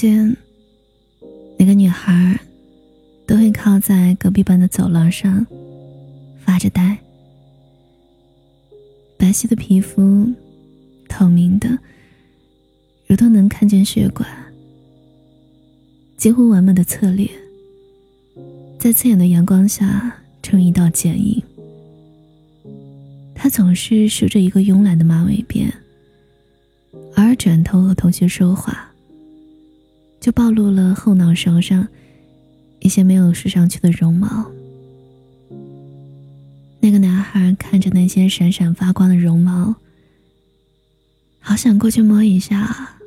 间，每个女孩都会靠在隔壁班的走廊上发着呆，白皙的皮肤，透明的，如同能看见血管，几乎完美的侧脸，在刺眼的阳光下成一道剪影。她总是梳着一个慵懒的马尾辫，偶尔转头和同学说话。就暴露了后脑勺上一些没有梳上去的绒毛。那个男孩看着那些闪闪发光的绒毛，好想过去摸一下。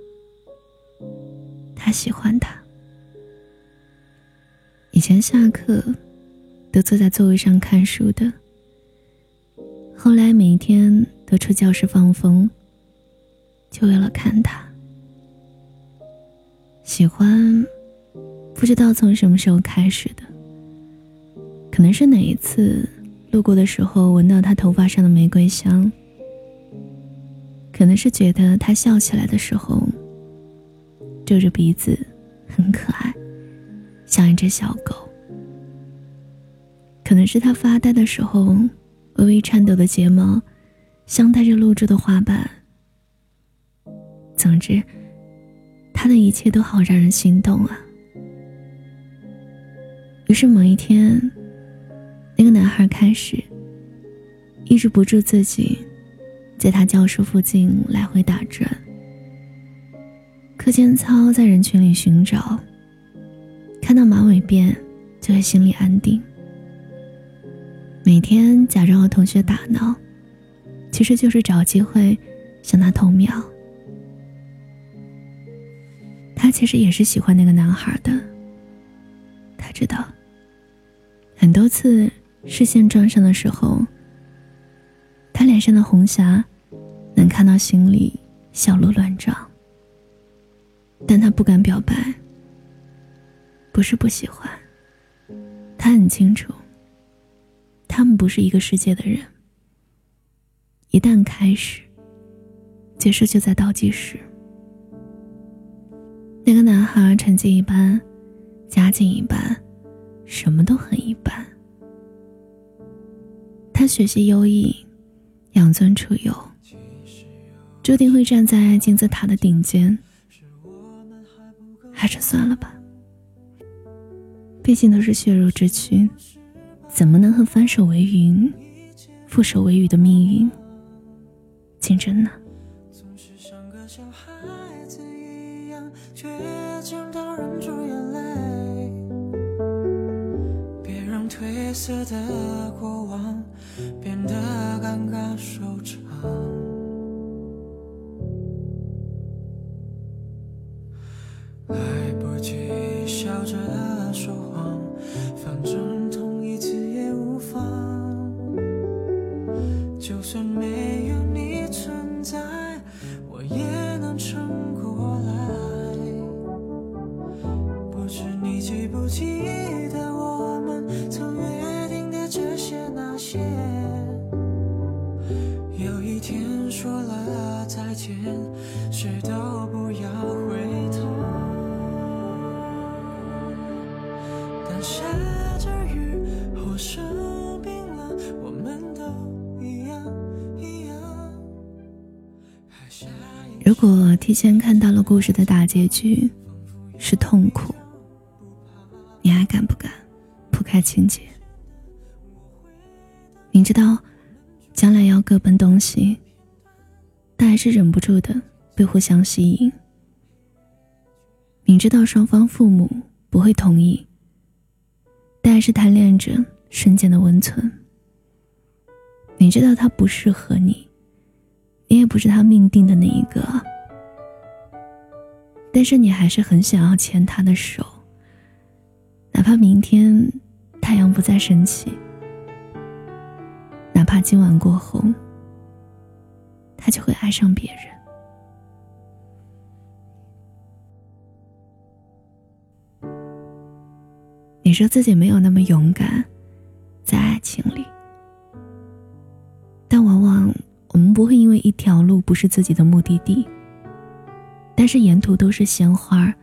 他喜欢他。以前下课都坐在座位上看书的，后来每一天都出教室放风，就为了看他。喜欢，不知道从什么时候开始的。可能是哪一次路过的时候闻到他头发上的玫瑰香，可能是觉得他笑起来的时候皱着鼻子很可爱，像一只小狗。可能是他发呆的时候微微颤抖的睫毛，像带着露珠的花瓣。总之。他的一切都好让人心动啊！于是某一天，那个男孩开始抑制不住自己，在他教室附近来回打转。课间操在人群里寻找，看到马尾辫就会心里安定。每天假装和同学打闹，其实就是找机会向他偷瞄。其实也是喜欢那个男孩的。他知道，很多次视线撞上的时候，他脸上的红霞能看到心里小鹿乱撞。但他不敢表白，不是不喜欢。他很清楚，他们不是一个世界的人。一旦开始，结束就在倒计时。那个男孩成绩一般，家境一般，什么都很一般。他学习优异，养尊处优，注定会站在金字塔的顶尖。还是算了吧，毕竟都是血肉之躯，怎么能和翻手为云、覆手为雨的命运竞争呢？却强到忍住眼泪，别让褪色的过往变得尴尬收场。来不及笑着说谎，反正天说了再见，谁都不要回头。当下着雨或生病了，我们都一样一样。如果提前看到了故事的大结局，是痛苦。你还敢不敢铺开情节？明知道将来要各奔东西，但还是忍不住的被互相吸引。明知道双方父母不会同意，但还是贪恋着瞬间的温存。明知道他不适合你，你也不是他命定的那一个，但是你还是很想要牵他的手。哪怕明天太阳不再升起，怕今晚过后，他就会爱上别人。你说自己没有那么勇敢，在爱情里，但往往我们不会因为一条路不是自己的目的地，但是沿途都是鲜花，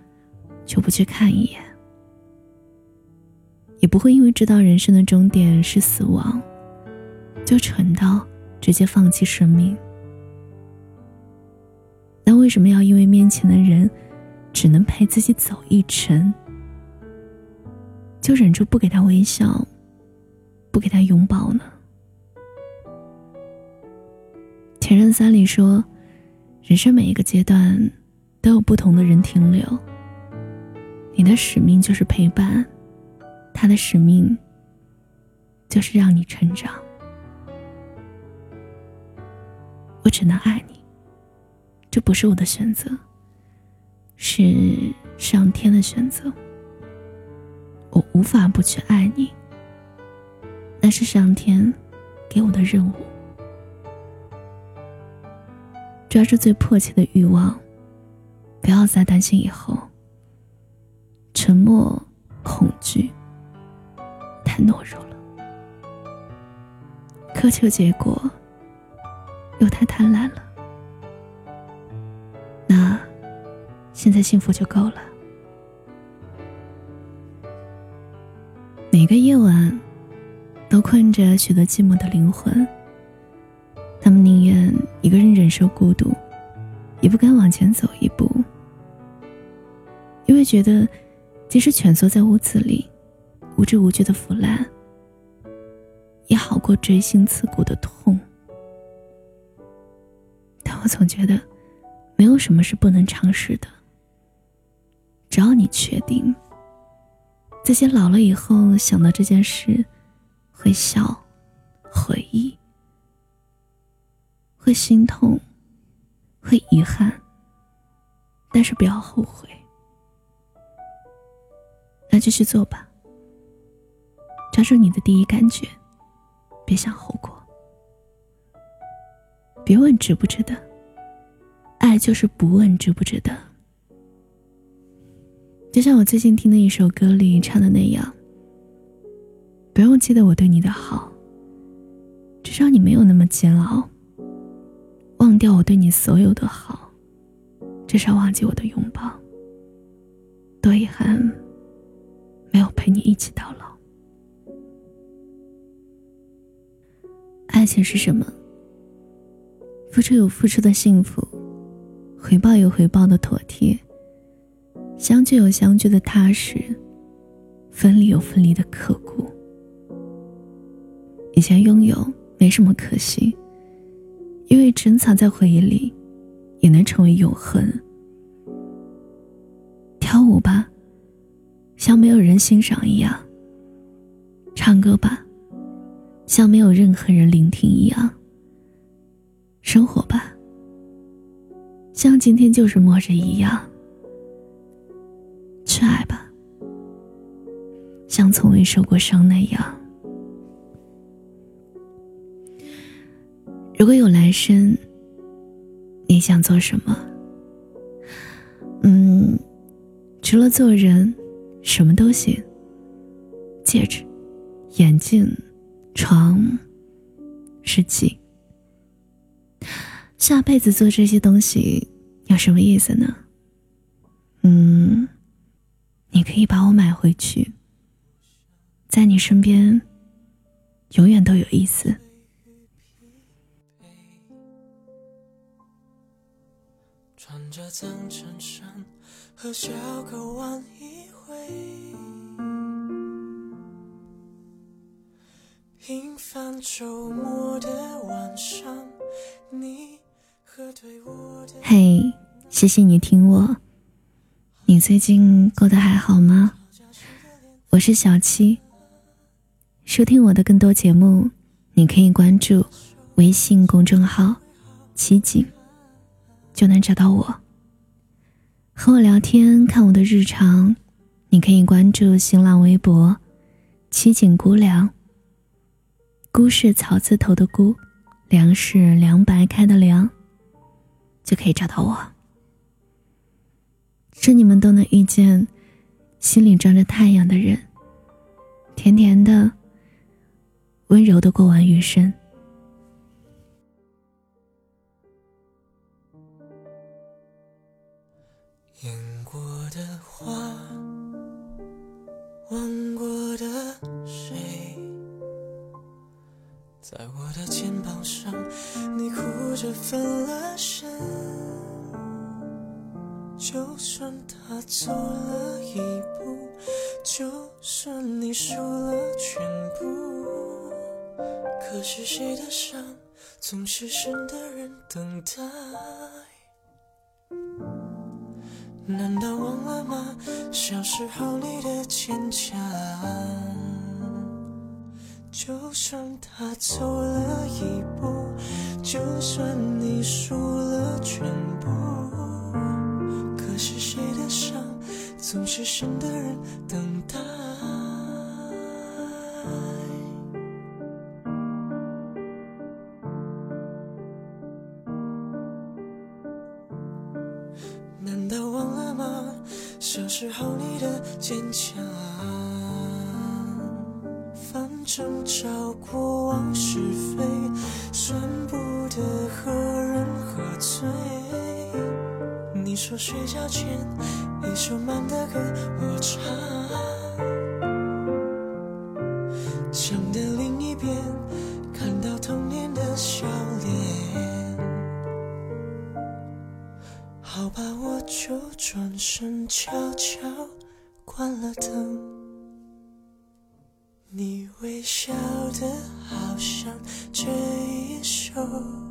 就不去看一眼，也不会因为知道人生的终点是死亡，就蠢到直接放弃生命。那为什么要因为面前的人只能陪自己走一程，就忍住不给他微笑，不给他拥抱呢？前任三里说，人生每一个阶段都有不同的人停留。你的使命就是陪伴，他的使命就是让你成长。我只能爱你。这不是我的选择，是上天的选择。我无法不去爱你，那是上天给我的任务。抓住最迫切的欲望，不要再担心以后。沉默、恐惧，太懦弱了；苛求结果，又太贪婪了。那现在幸福就够了。每个夜晚，都困着许多寂寞的灵魂。他们宁愿一个人忍受孤独，也不敢往前走一步，因为觉得，即使蜷缩在屋子里，无知无觉的腐烂，也好过锥心刺骨的痛。我总觉得，没有什么是不能尝试的。只要你确定，自己老了以后想到这件事，会笑，回忆，会心痛，会遗憾，但是不要后悔，那就去做吧。抓住你的第一感觉，别想后果，别问值不值得，就是不问值不值得。就像我最近听的一首歌里唱的那样，不用记得我对你的好，至少你没有那么煎熬。忘掉我对你所有的好，至少忘记我的拥抱。多遗憾，没有陪你一起到老。爱情是什么？付出有付出的幸福，回报有回报的妥帖。相聚有相聚的踏实，分离有分离的刻骨。以前拥有没什么可惜，因为珍藏在回忆里，也能成为永恒。跳舞吧，像没有人欣赏一样；唱歌吧，像没有任何人聆听一样；生活吧，像今天就是末日一样。去爱吧，像从未受过伤那样。如果有来生，你想做什么？嗯，除了做人，什么都行。戒指、眼镜、床、日记。下辈子做这些东西有什么意思呢？嗯。你可以把我买回去，在你身边，永远都有意思。穿着脏衬衫和小狗玩一回，平凡周末的晚上，你嘿，谢谢你听我。你最近过得还好吗？我是小七。收听我的更多节目，你可以关注微信公众号“七景”，就能找到我。和我聊天、看我的日常，你可以关注新浪微博“七景姑凉”。菇是草字头的菇，凉是凉白开的凉，就可以找到我。祝你们都能遇见心里装着太阳的人甜甜的温柔的过完余生。过的花过的在我的肩膀上，你哭着分了身。就算他走了一步，就算你输了全部，可是谁的伤总是深的人等待？难道忘了吗？小时候你的坚强。就算他走了一步，就算你输了全部，可是谁的伤总是深的人等待？难道忘了吗？小时候你的坚强。争吵过往是非，算不得和人喝醉。你说睡觉前一首慢的歌我唱，墙的另一边看到童年的笑脸。好吧，我就转身悄悄关了灯。你微笑的，好像这一首。